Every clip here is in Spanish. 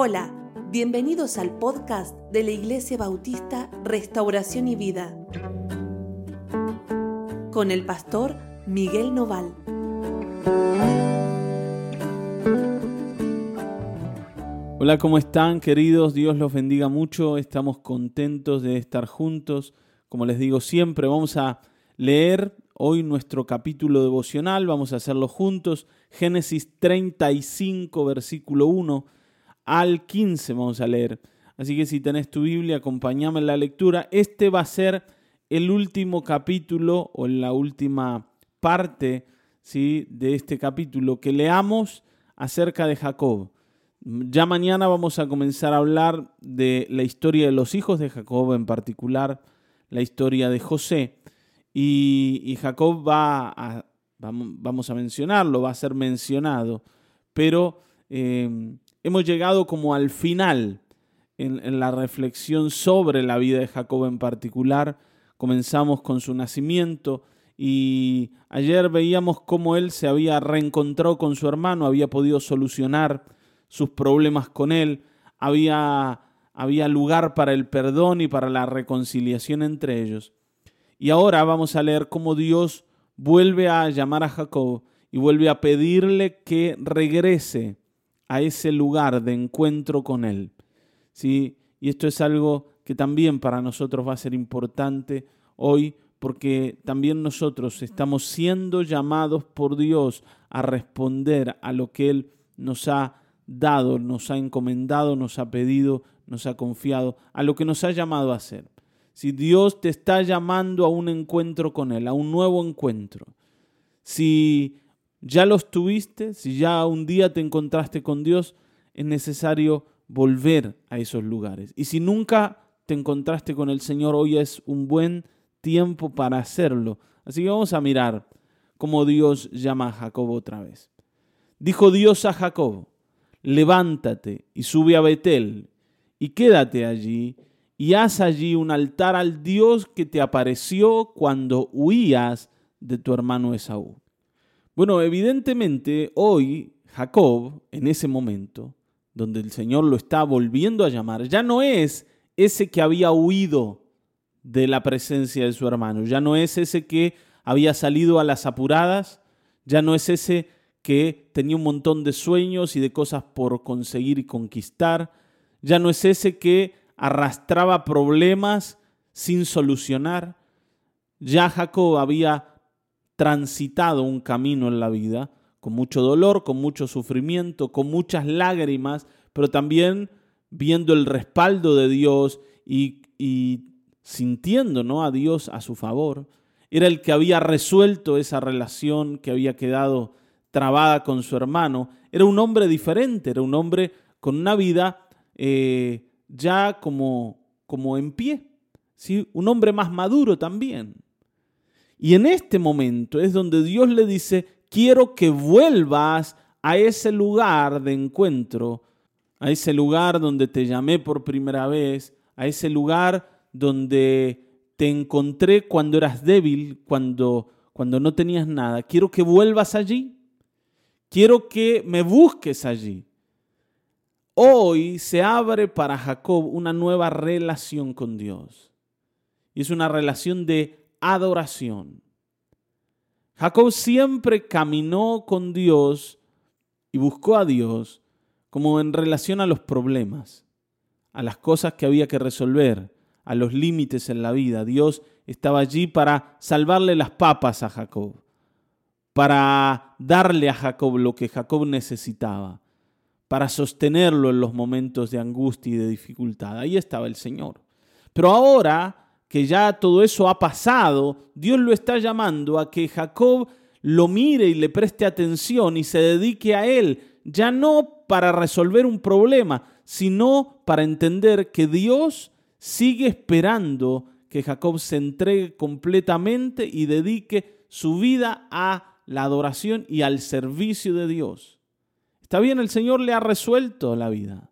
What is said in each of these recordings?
Hola, bienvenidos al podcast de la Iglesia Bautista Restauración y Vida con el pastor Miguel Noval. Hola, ¿cómo están queridos? Dios los bendiga mucho. Estamos contentos de estar juntos. Como les digo siempre, vamos a leer hoy nuestro capítulo devocional. Vamos a hacerlo juntos. Génesis 35, versículo 1 al 15 vamos a leer. Así que si tenés tu Biblia, acompáñame en la lectura. Este va a ser el último capítulo o la última parte ¿sí? de este capítulo que leamos acerca de Jacob. Ya mañana vamos a comenzar a hablar de la historia de los hijos de Jacob, en particular la historia de José. Y, Jacob va a, vamos a mencionarlo, va a ser mencionado, pero eh, hemos llegado como al final en, la reflexión sobre la vida de Jacob en particular. Comenzamos con su nacimiento y ayer veíamos cómo él se había reencontrado con su hermano, había podido solucionar sus problemas con él, había, había lugar para el perdón y para la reconciliación entre ellos. Y ahora vamos a leer cómo Dios vuelve a llamar a Jacob y vuelve a pedirle que regrese a ese lugar de encuentro con Él. ¿Sí? Y esto es algo que también para nosotros va a ser importante hoy porque también nosotros estamos siendo llamados por Dios a responder a lo que Él nos ha dado, nos ha encomendado, nos ha pedido, nos ha confiado, a lo que nos ha llamado a hacer. Si Dios te está llamando a un encuentro con Él, a un nuevo encuentro, si ya los tuviste, si ya un día te encontraste con Dios, es necesario volver a esos lugares. Y si nunca te encontraste con el Señor, hoy es un buen tiempo para hacerlo. Así que vamos a mirar cómo Dios llama a Jacob otra vez. Dijo Dios a Jacob, levántate y sube a Betel y quédate allí y haz allí un altar al Dios que te apareció cuando huías de tu hermano Esaú. Bueno, evidentemente hoy Jacob, en ese momento, donde el Señor lo está volviendo a llamar, ya no es ese que había huido de la presencia de su hermano, ya no es ese que había salido a las apuradas, ya no es ese que tenía un montón de sueños y de cosas por conseguir y conquistar, ya no es ese que arrastraba problemas sin solucionar, ya Jacob había transitado un camino en la vida, con mucho dolor, con mucho sufrimiento, con muchas lágrimas, pero también viendo el respaldo de Dios y, sintiendo ¿no? a Dios a su favor. Era el que había resuelto esa relación que había quedado trabada con su hermano. Era un hombre diferente, era un hombre con una vida eh, ya como, como en pie, ¿sí? un hombre más maduro también. Y en este momento es donde Dios le dice, quiero que vuelvas a ese lugar de encuentro, a ese lugar donde te llamé por primera vez, a ese lugar donde te encontré cuando eras débil, cuando, cuando no tenías nada. Quiero que vuelvas allí. Quiero que me busques allí. Hoy se abre para Jacob una nueva relación con Dios. Y es una relación de adoración. Jacob siempre caminó con Dios y buscó a Dios como en relación a los problemas, a las cosas que había que resolver, a los límites en la vida. Dios estaba allí para salvarle las papas a Jacob, para darle a Jacob lo que Jacob necesitaba, para sostenerlo en los momentos de angustia y de dificultad. Ahí estaba el Señor. Pero ahora que ya todo eso ha pasado, Dios lo está llamando a que Jacob lo mire y le preste atención y se dedique a él, ya no para resolver un problema, sino para entender que Dios sigue esperando que Jacob se entregue completamente y dedique su vida a la adoración y al servicio de Dios. Está bien, el Señor le ha resuelto la vida.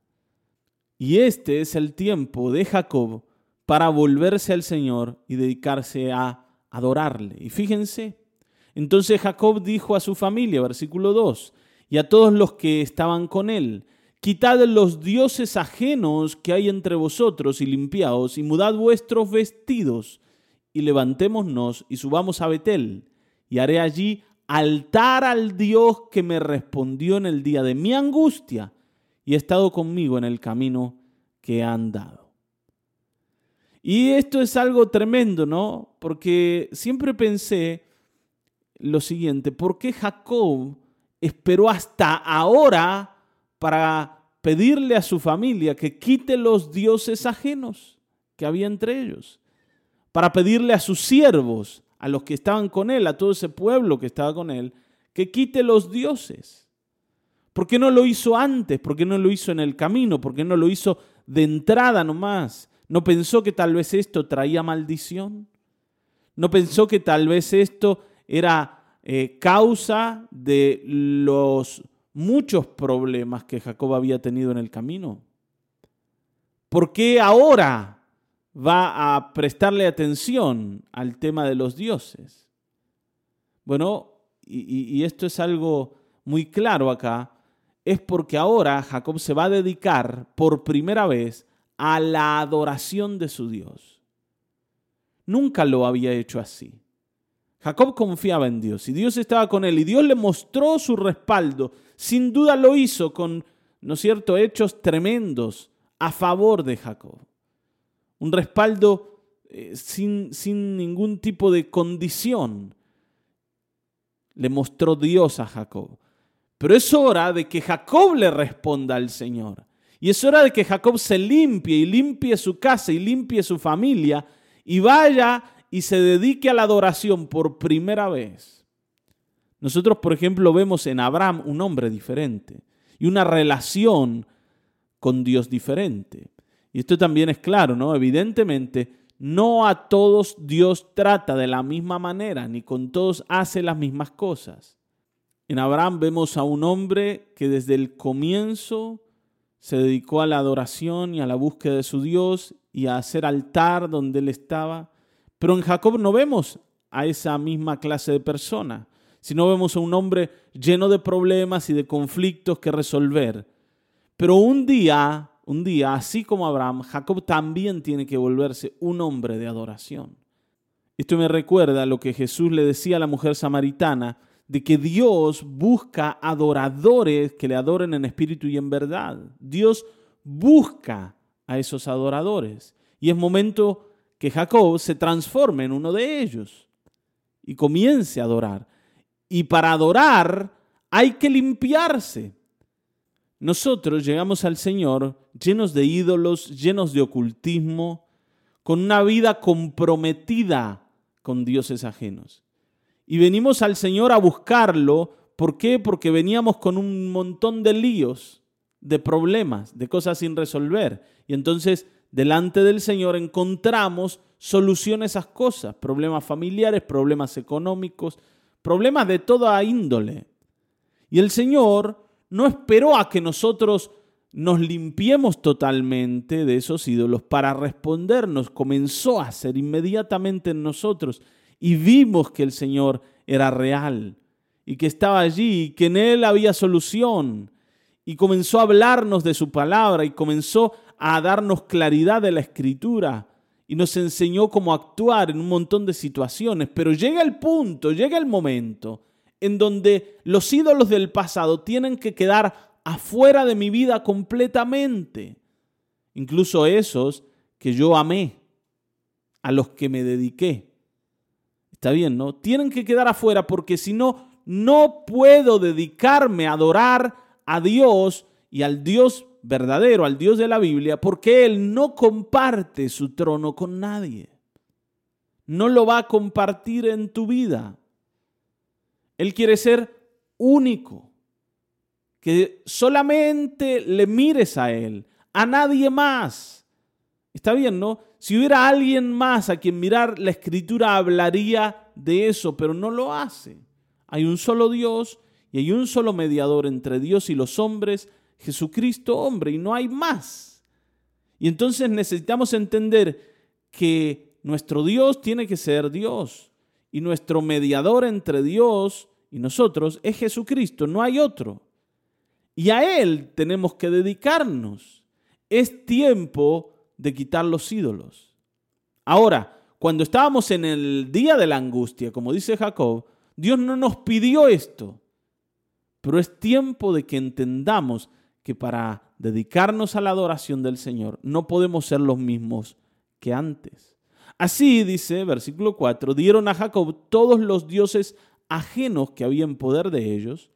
Y este es el tiempo de Jacob para volverse al Señor y dedicarse a adorarle. Y fíjense, entonces Jacob dijo a su familia, versículo 2, y a todos los que estaban con él, quitad los dioses ajenos que hay entre vosotros y limpiaos, y mudad vuestros vestidos, y levantémonos y subamos a Betel, y haré allí altar al Dios que me respondió en el día de mi angustia, y ha estado conmigo en el camino que he andado. Y esto es algo tremendo, ¿no? Porque siempre pensé lo siguiente, ¿por qué Jacob esperó hasta ahora para pedirle a su familia que quite los dioses ajenos que había entre ellos, para pedirle a sus siervos, a los que estaban con él, a todo ese pueblo que estaba con él, que quite los dioses. ¿Por qué no lo hizo antes? ¿Por qué no lo hizo en el camino? ¿Por qué no lo hizo de entrada nomás? ¿No pensó que tal vez esto traía maldición? ¿No pensó que tal vez esto era eh, causa de los muchos problemas que Jacob había tenido en el camino. ¿Por qué ahora va a prestarle atención al tema de los dioses? Bueno, y, y esto es algo muy claro acá, es porque ahora Jacob se va a dedicar por primera vez a la adoración de su Dios. Nunca lo había hecho así. Jacob confiaba en Dios y Dios estaba con él y Dios le mostró su respaldo sin duda lo hizo con, ¿no es cierto?, hechos tremendos a favor de Jacob. Un respaldo eh, sin, sin ningún tipo de condición. Le mostró Dios a Jacob. Pero es hora de que Jacob le responda al Señor. Y es hora de que Jacob se limpie y limpie su casa y limpie su familia y vaya y se dedique a la adoración por primera vez. Nosotros, por ejemplo, vemos en Abraham un hombre diferente y una relación con Dios diferente. Y esto también es claro, ¿no? Evidentemente, no a todos Dios trata de la misma manera, ni con todos hace las mismas cosas. En Abraham vemos a un hombre que desde el comienzo se dedicó a la adoración y a la búsqueda de su Dios y a hacer altar donde él estaba. Pero en Jacob no vemos a esa misma clase de persona si no vemos a un hombre lleno de problemas y de conflictos que resolver. Pero un día, un día, así como Abraham, Jacob también tiene que volverse un hombre de adoración. Esto me recuerda a lo que Jesús le decía a la mujer samaritana, de que Dios busca adoradores que le adoren en espíritu y en verdad. Dios busca a esos adoradores. Y es momento que Jacob se transforme en uno de ellos y comience a adorar. Y para adorar hay que limpiarse. Nosotros llegamos al Señor llenos de ídolos, llenos de ocultismo, con una vida comprometida con dioses ajenos. Y venimos al Señor a buscarlo. ¿Por qué? Porque veníamos con un montón de líos, de problemas, de cosas sin resolver. Y entonces delante del Señor encontramos solución a esas cosas, problemas familiares, problemas económicos, problemas de toda índole. Y el Señor no esperó a que nosotros nos limpiemos totalmente de esos ídolos para respondernos, comenzó a hacer inmediatamente en nosotros y vimos que el Señor era real y que estaba allí y que en Él había solución. Y comenzó a hablarnos de su palabra y comenzó a darnos claridad de la escritura y nos enseñó cómo actuar en un montón de situaciones, pero llega el punto, llega el momento en donde los ídolos del pasado tienen que quedar afuera de mi vida completamente, incluso esos que yo amé, a los que me dediqué. Está bien, ¿no? Tienen que quedar afuera porque si no, no puedo dedicarme a adorar a Dios y al Dios verdadero, al Dios de la Biblia, porque Él no comparte su trono con nadie. No lo va a compartir en tu vida. Él quiere ser único. Que solamente le mires a Él, a nadie más. Está bien, ¿no? Si hubiera alguien más a quien mirar, la escritura hablaría de eso, pero no lo hace. Hay un solo Dios y hay un solo mediador entre Dios y los hombres, Jesucristo hombre y no hay más. Y entonces necesitamos entender que nuestro Dios tiene que ser Dios y nuestro mediador entre Dios y nosotros es Jesucristo, no hay otro. y a Él tenemos que dedicarnos. Es tiempo de quitar los ídolos. Ahora, cuando estábamos en el día de la angustia, como dice Jacob, Dios no nos pidió esto. Pero es tiempo de que entendamos que para dedicarnos a la adoración del Señor no podemos ser los mismos que antes. Así dice, versículo 4, dieron a Jacob todos los dioses ajenos que había en poder de ellos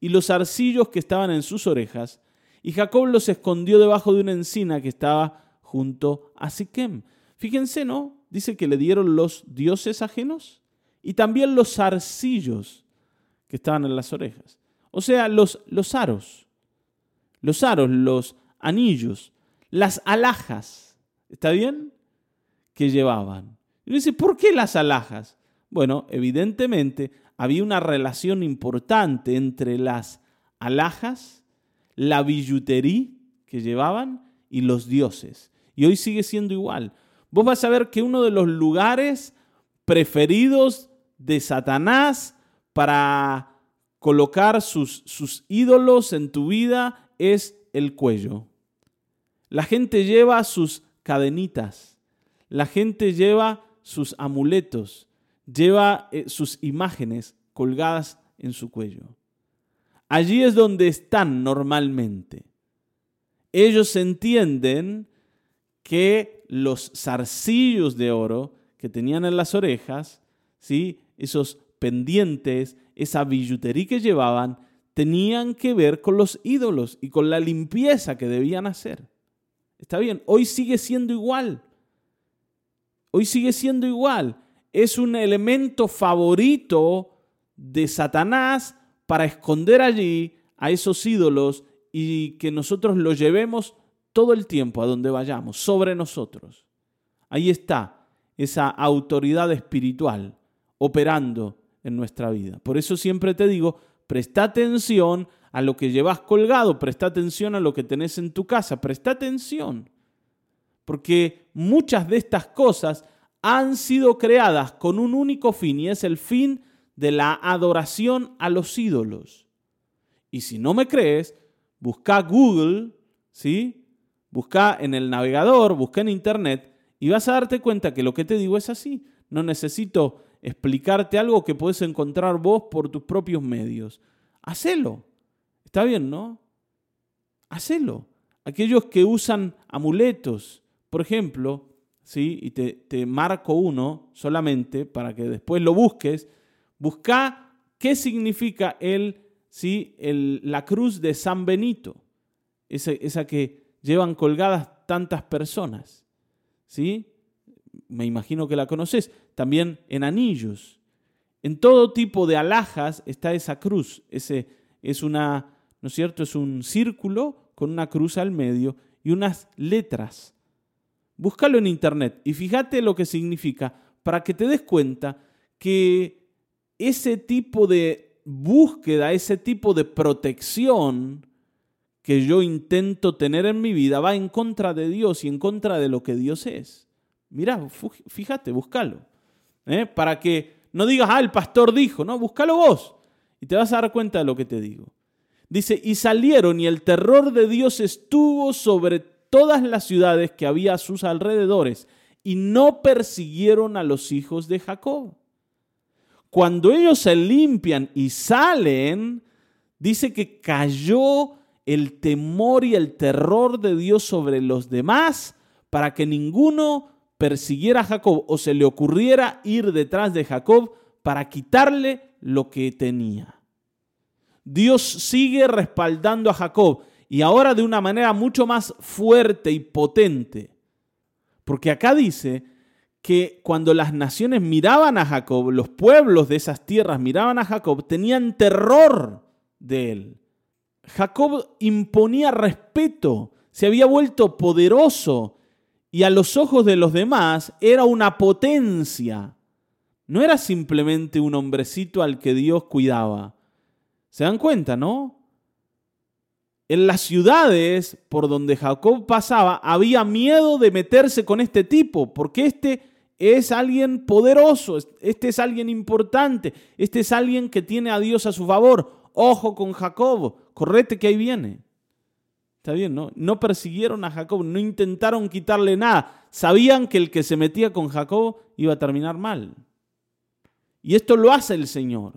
y los arcillos que estaban en sus orejas, y Jacob los escondió debajo de una encina que estaba junto a Siquem. Fíjense, ¿no? Dice que le dieron los dioses ajenos y también los arcillos que estaban en las orejas. O sea, los, los aros, los aros, los anillos, las alhajas, ¿está bien? Que llevaban. Y dice, ¿por qué las alhajas? Bueno, evidentemente había una relación importante entre las alhajas, la billutería que llevaban y los dioses. Y hoy sigue siendo igual. Vos vas a ver que uno de los lugares preferidos de Satanás para colocar sus, sus ídolos en tu vida es el cuello. La gente lleva sus cadenitas, la gente lleva sus amuletos, lleva eh, sus imágenes colgadas en su cuello. Allí es donde están normalmente. Ellos entienden que los zarcillos de oro que tenían en las orejas, ¿sí? esos pendientes, esa billutería que llevaban, tenían que ver con los ídolos y con la limpieza que debían hacer. Está bien, hoy sigue siendo igual. Hoy sigue siendo igual es un elemento favorito de Satanás para esconder allí a esos ídolos y que nosotros los llevemos todo el tiempo a donde vayamos, sobre nosotros. Ahí está esa autoridad espiritual operando en nuestra vida. Por eso siempre te digo, presta atención a lo que llevas colgado, presta atención a lo que tenés en tu casa, presta atención. Porque muchas de estas cosas han sido creadas con un único fin y es el fin de la adoración a los ídolos. Y si no me crees, busca Google, ¿sí? Busca en el navegador, busca en internet y vas a darte cuenta que lo que te digo es así. No necesito explicarte algo que puedes encontrar vos por tus propios medios. Hacelo. Está bien, ¿no? Hacelo. Aquellos que usan amuletos, por ejemplo, ¿sí? y te, marco uno solamente para que después lo busques, busca qué significa el, ¿sí? La cruz de San Benito, esa, esa, que llevan colgadas tantas personas. ¿sí? Me imagino que la conoces. También en anillos. En todo tipo de alhajas está esa cruz. Ese es una, ¿no es cierto? Es un círculo con una cruz al medio y unas letras Búscalo en internet y fíjate lo que significa para que te des cuenta que ese tipo de búsqueda, ese tipo de protección que yo intento tener en mi vida va en contra de Dios y en contra de lo que Dios es. Mira, fíjate, búscalo. ¿eh? Para que no digas, ah, el pastor dijo, no, búscalo vos. Y te vas a dar cuenta de lo que te digo. Dice, y salieron y el terror de Dios estuvo sobre todas las ciudades que había a sus alrededores y no persiguieron a los hijos de Jacob. Cuando ellos se limpian y salen, dice que cayó el temor y el terror de Dios sobre los demás para que ninguno persiguiera a Jacob o se le ocurriera ir detrás de Jacob para quitarle lo que tenía. Dios sigue respaldando a Jacob y ahora de una manera mucho más fuerte y potente. Porque acá dice que cuando las naciones miraban a Jacob, los pueblos de esas tierras miraban a Jacob, tenían terror de él. Jacob imponía respeto, se había vuelto poderoso y a los ojos de los demás era una potencia. No era simplemente un hombrecito al que Dios cuidaba. ¿Se dan cuenta, no? En las ciudades por donde Jacob pasaba había miedo de meterse con este tipo, porque este es alguien poderoso, este es alguien importante, este es alguien que tiene a Dios a su favor. ojo con Jacob, correte que ahí viene. Está bien, ¿no? No persiguieron a Jacob, no intentaron quitarle nada. Sabían que el que se metía con Jacob iba a terminar mal. Y esto lo hace el Señor.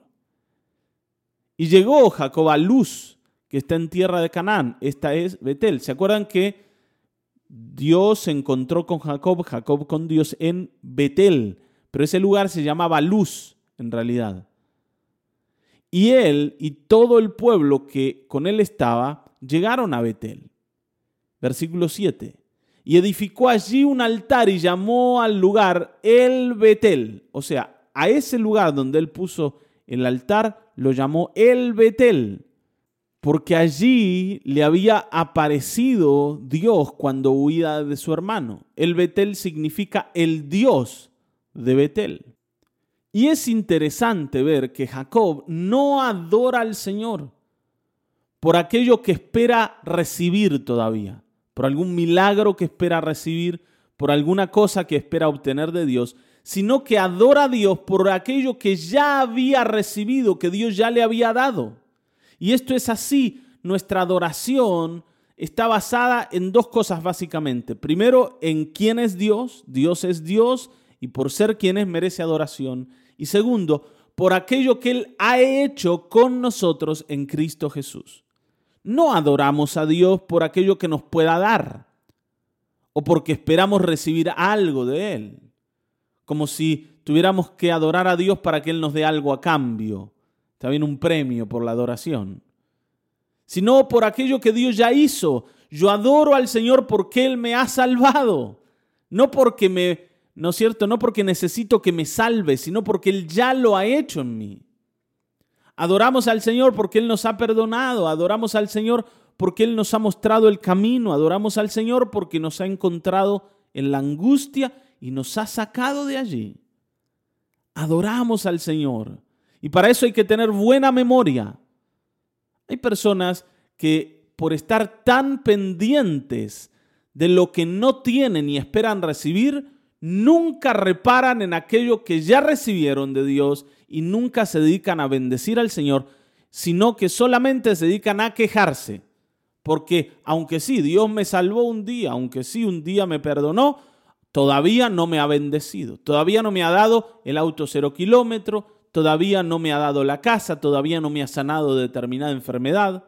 Y llegó Jacob a Luz, que está en tierra de Canaán. Esta es Betel. ¿Se acuerdan que Dios se encontró con Jacob, Jacob con Dios en Betel? Pero ese lugar se llamaba Luz, en realidad. Y él y todo el pueblo que con él estaba llegaron a Betel. Versículo 7. Y edificó allí un altar y llamó al lugar el Betel. O sea, a ese lugar donde él puso el altar lo llamó el Betel, porque allí le había aparecido Dios cuando huía de su hermano. El Betel significa el Dios de Betel. Y es interesante ver que Jacob no adora al Señor por aquello que espera recibir todavía, por algún milagro que espera recibir, por alguna cosa que espera obtener de Dios, sino que adora a Dios por aquello que ya había recibido, que Dios ya le había dado. Y esto es así, nuestra adoración está basada en dos cosas básicamente. Primero, en quién es Dios, Dios es Dios y por ser quien es merece adoración. Y segundo, por aquello que Él ha hecho con nosotros en Cristo Jesús. No adoramos a Dios por aquello que nos pueda dar o porque esperamos recibir algo de Él como si tuviéramos que adorar a Dios para que Él nos dé algo a cambio, también un premio por la adoración, sino por aquello que Dios ya hizo. Yo adoro al Señor porque Él me ha salvado, no porque me, ¿no es cierto? No porque necesito que me salve, sino porque Él ya lo ha hecho en mí. Adoramos al Señor porque Él nos ha perdonado, adoramos al Señor porque Él nos ha mostrado el camino, adoramos al Señor porque nos ha encontrado en la angustia y nos ha sacado de allí. Adoramos al Señor. Y para eso hay que tener buena memoria. Hay personas que por estar tan pendientes de lo que no tienen y esperan recibir, nunca reparan en aquello que ya recibieron de Dios y nunca se dedican a bendecir al Señor, sino que solamente se dedican a quejarse. Porque aunque sí, Dios me salvó un día, aunque sí, un día me perdonó, todavía no me ha bendecido, todavía no me ha dado el auto cero kilómetro, todavía no me ha dado la casa, todavía no me ha sanado de determinada enfermedad,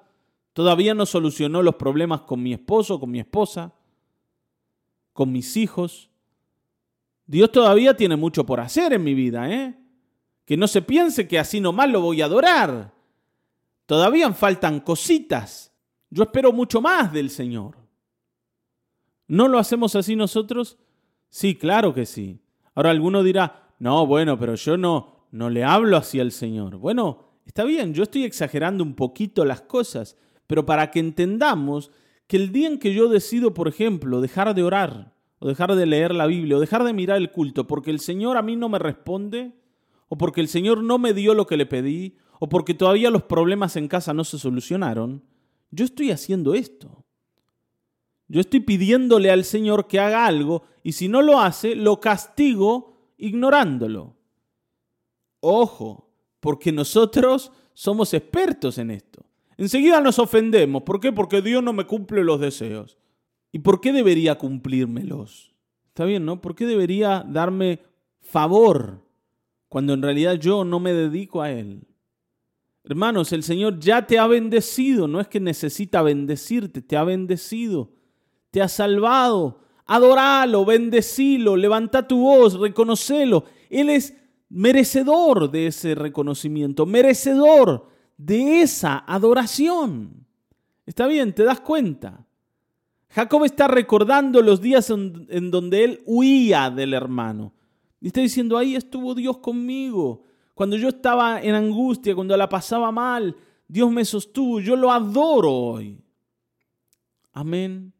todavía no solucionó los problemas con mi esposo, con mi esposa, con mis hijos. Dios todavía tiene mucho por hacer en mi vida, ¿eh? Que no se piense que así nomás lo voy a adorar. Todavía faltan cositas. Yo espero mucho más del Señor. ¿No lo hacemos así nosotros? Sí, claro que sí. Ahora alguno dirá, no, bueno, pero yo no, no le hablo así al Señor. Bueno, está bien, yo estoy exagerando un poquito las cosas, pero para que entendamos que el día en que yo decido, por ejemplo, dejar de orar, o dejar de leer la Biblia, o dejar de mirar el culto, porque el Señor a mí no me responde, o porque el Señor no me dio lo que le pedí, o porque todavía los problemas en casa no se solucionaron, yo estoy haciendo esto. Yo estoy pidiéndole al Señor que haga algo y si no lo hace, lo castigo ignorándolo. Ojo, porque nosotros somos expertos en esto. Enseguida nos ofendemos. ¿Por qué? Porque Dios no me cumple los deseos. ¿Y por qué debería cumplírmelos? Está bien, ¿no? ¿Por qué debería darme favor cuando en realidad yo no me dedico a Él? Hermanos, el Señor ya te ha bendecido, no es que necesita bendecirte, te ha bendecido te ha salvado. Adoralo, bendecilo, levanta tu voz, reconocelo. Él es merecedor de ese reconocimiento, merecedor de esa adoración. ¿Está bien? ¿Te das cuenta? Jacob está recordando los días en, donde él huía del hermano. Y está diciendo, ahí estuvo Dios conmigo. Cuando yo estaba en angustia, cuando la pasaba mal, Dios me sostuvo. Yo lo adoro hoy. Amén.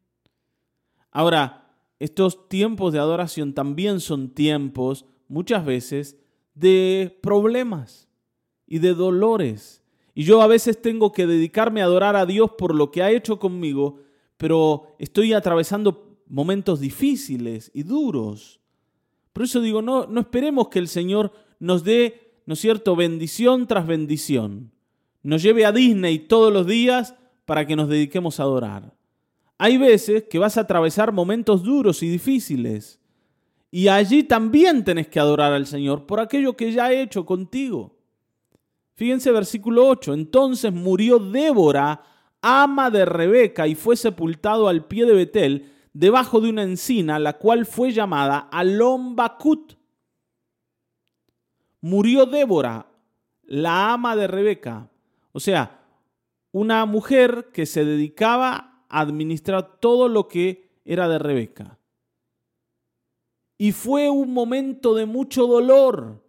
Ahora, estos tiempos de adoración también son tiempos, muchas veces, de problemas y de dolores. Y yo a veces tengo que dedicarme a adorar a Dios por lo que ha hecho conmigo, pero estoy atravesando momentos difíciles y duros. Por eso digo, no, no esperemos que el Señor nos dé, ¿no es cierto?, bendición tras bendición. nos lleve a Disney todos los días para que nos dediquemos a adorar. Hay veces que vas a atravesar momentos duros y difíciles. Y allí también tenés que adorar al Señor por aquello que ya ha hecho contigo. Fíjense versículo 8. Entonces murió Débora, ama de Rebeca, y fue sepultado al pie de Betel, debajo de una encina, la cual fue llamada Alombacut. Murió Débora, la ama de Rebeca. O sea, una mujer que se dedicaba a administrar todo lo que era de Rebeca. Y fue un momento de mucho dolor.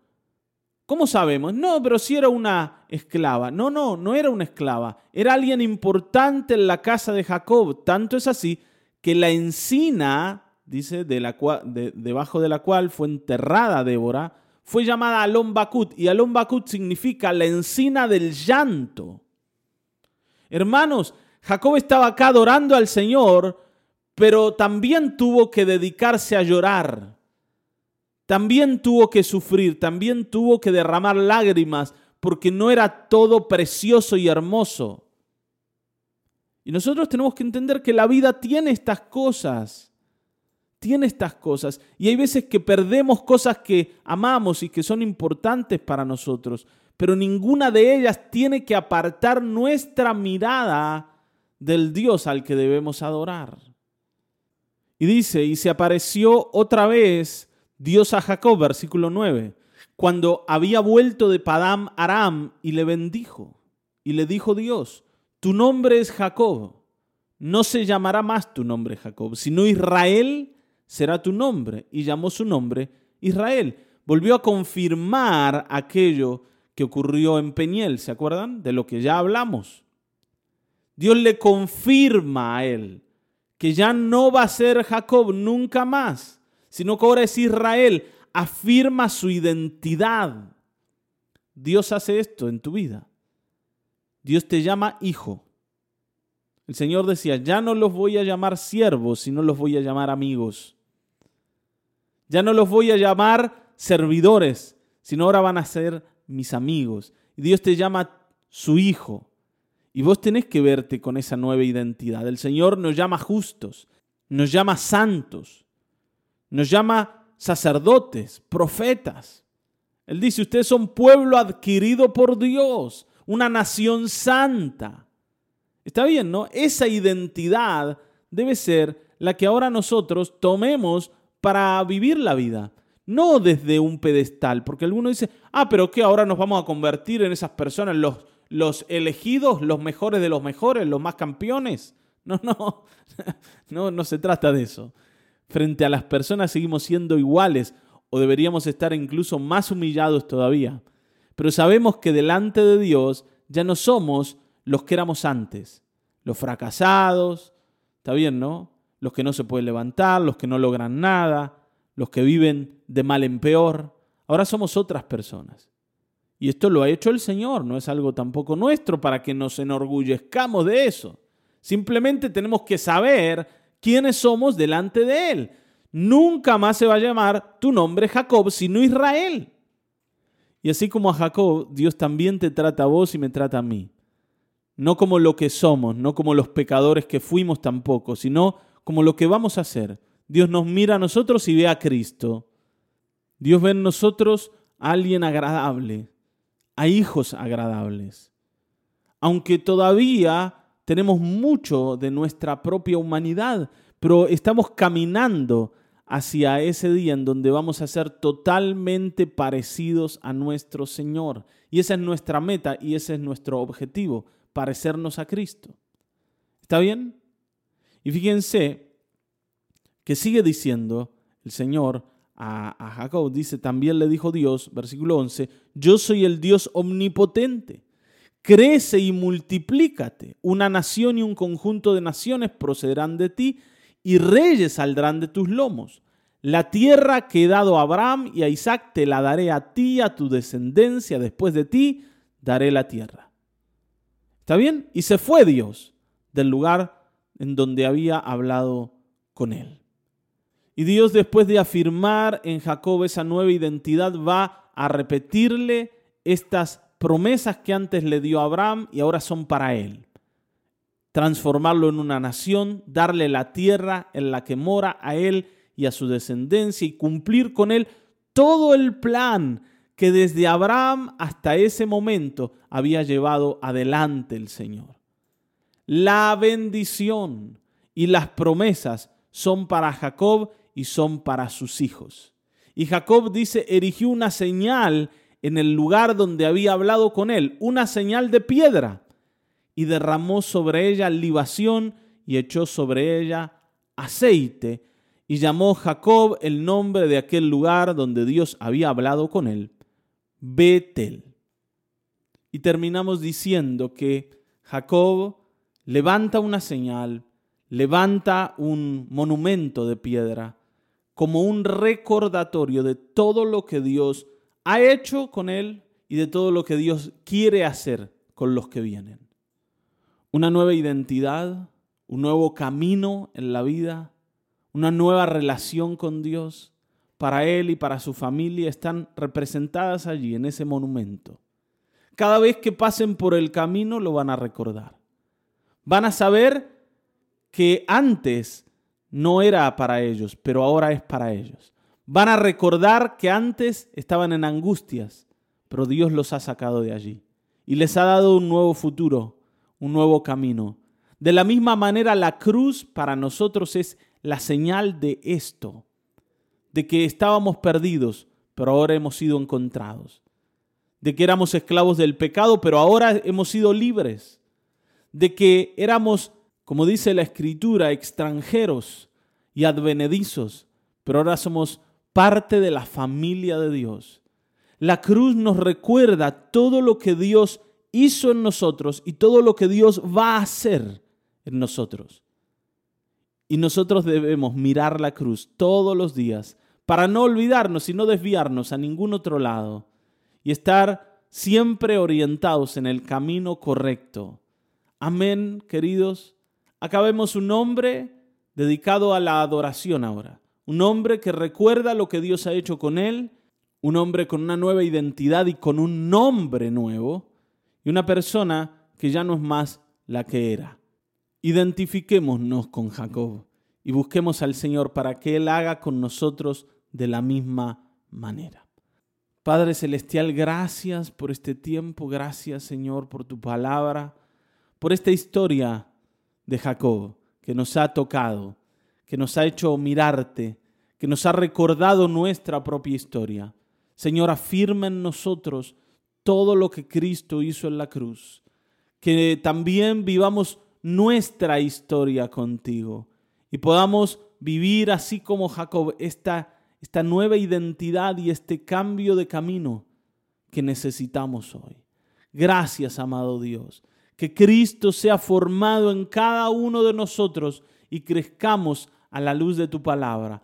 ¿Cómo sabemos? No, pero si era una esclava. No, no, no era una esclava. Era alguien importante en la casa de Jacob. Tanto es así que la encina, dice, de la debajo de la cual fue enterrada Débora, fue llamada Alon Bakut. Y Alon Bakut significa la encina del llanto. Hermanos, Jacob estaba acá adorando al Señor, pero también tuvo que dedicarse a llorar. También tuvo que sufrir, también tuvo que derramar lágrimas, porque no era todo precioso y hermoso. Y nosotros tenemos que entender que la vida tiene estas cosas. Tiene estas cosas. Y hay veces que perdemos cosas que amamos y que son importantes para nosotros. Pero ninguna de ellas tiene que apartar nuestra mirada del Dios al que debemos adorar. Y dice, y se apareció otra vez Dios a Jacob, versículo 9, cuando había vuelto de Padam Aram y le bendijo. Y le dijo Dios, tu nombre es Jacob, no se llamará más tu nombre Jacob, sino Israel será tu nombre. Y llamó su nombre Israel. Volvió a confirmar aquello que ocurrió en Peñiel, ¿se acuerdan? De lo que ya hablamos. Dios le confirma a él que ya no va a ser Jacob nunca más, sino que ahora es Israel. Afirma su identidad. Dios hace esto en tu vida. Dios te llama hijo. El Señor decía, ya no los voy a llamar siervos, sino los voy a llamar amigos. Ya no los voy a llamar servidores, sino ahora van a ser mis amigos. Y Dios te llama su hijo. Y vos tenés que verte con esa nueva identidad. El Señor nos llama justos, nos llama santos, nos llama sacerdotes, profetas. Él dice, ustedes son pueblo adquirido por Dios, una nación santa. Está bien, ¿no? Esa identidad debe ser la que ahora nosotros tomemos para vivir la vida. No desde un pedestal, porque alguno dice, ah, pero ¿qué? Ahora nos vamos a convertir en esas personas, los, los elegidos, los mejores de los mejores, los más campeones. No, no, no, no se trata de eso. Frente a las personas seguimos siendo iguales o deberíamos estar incluso más humillados todavía. Pero sabemos que delante de Dios ya no somos los que éramos antes, los fracasados, está bien, ¿no? Los que no se pueden levantar, los que no logran nada, los que viven de mal en peor. Ahora somos otras personas. Y esto lo ha hecho el Señor, no es algo tampoco nuestro para que nos enorgullezcamos de eso. Simplemente tenemos que saber quiénes somos delante de Él. Nunca más se va a llamar tu nombre Jacob, sino Israel. Y así como a Jacob, Dios también te trata a vos y me trata a mí no como lo que somos, no como los pecadores que fuimos tampoco, sino como lo que vamos a hacer. Dios nos mira a nosotros y ve a Cristo. Dios ve en nosotros a alguien agradable, a hijos agradables. Aunque todavía tenemos mucho de nuestra propia humanidad, pero estamos caminando hacia ese día en donde vamos a ser totalmente parecidos a nuestro Señor. Y esa es nuestra meta y ese es nuestro objetivo parecernos a Cristo. ¿Está bien? Y fíjense que sigue diciendo el Señor a, Jacob, dice, también le dijo Dios, versículo 11, yo soy el Dios omnipotente, crece y multiplícate, una nación y un conjunto de naciones procederán de ti y reyes saldrán de tus lomos. La tierra que he dado a Abraham y a Isaac te la daré a ti, a tu descendencia, después de ti daré la tierra. ¿Está bien? Y se fue Dios del lugar en donde había hablado con él. Y Dios después de afirmar en Jacob esa nueva identidad va a repetirle estas promesas que antes le dio a Abraham y ahora son para él. Transformarlo en una nación, darle la tierra en la que mora a él y a su descendencia y cumplir con él todo el plan que desde Abraham hasta ese momento había llevado adelante el Señor. La bendición y las promesas son para Jacob y son para sus hijos. Y Jacob dice, erigió una señal en el lugar donde había hablado con él, una señal de piedra, y derramó sobre ella libación y echó sobre ella aceite, y llamó Jacob el nombre de aquel lugar donde Dios había hablado con él, Betel. Y terminamos diciendo que Jacob levanta una señal, levanta un monumento de piedra, como un recordatorio de todo lo que Dios ha hecho con él y de todo lo que Dios quiere hacer con los que vienen. Una nueva identidad, un nuevo camino en la vida, una nueva relación con Dios, para él y para su familia están representadas allí en ese monumento. Cada vez que pasen por el camino lo van a recordar. Van a saber que antes no era para ellos, pero ahora es para ellos. Van a recordar que antes estaban en angustias, pero Dios los ha sacado de allí y les ha dado un nuevo futuro, un nuevo camino. De la misma manera, la cruz para nosotros es la señal de esto, de que estábamos perdidos, pero ahora hemos sido encontrados, de que éramos esclavos del pecado, pero ahora hemos sido libres, de que éramos, como dice la escritura, extranjeros y advenedizos, pero ahora somos parte de la familia de Dios. La cruz nos recuerda todo lo que Dios hizo en nosotros y todo lo que Dios va a hacer en nosotros. Y nosotros debemos mirar la cruz todos los días para no olvidarnos y no desviarnos a ningún otro lado y estar siempre orientados en el camino correcto. Amén, queridos. Acabemos un hombre dedicado a la adoración ahora. Un hombre que recuerda lo que Dios ha hecho con él, un hombre con una nueva identidad y con un nombre nuevo, y una persona que ya no es más la que era. Identifiquémonos con Jacob y busquemos al Señor para que Él haga con nosotros de la misma manera. Padre Celestial, gracias por este tiempo, gracias Señor por tu palabra, por esta historia de Jacob que nos ha tocado, que nos ha hecho mirarte, que nos ha recordado nuestra propia historia. Señor, afirma en nosotros todo lo que Cristo hizo en la cruz, que también vivamos nuestra historia contigo y podamos vivir así como Jacob esta, esta nueva identidad y este cambio de camino que necesitamos hoy. Gracias, amado Dios, que Cristo sea formado en cada uno de nosotros y crezcamos a la luz de tu palabra.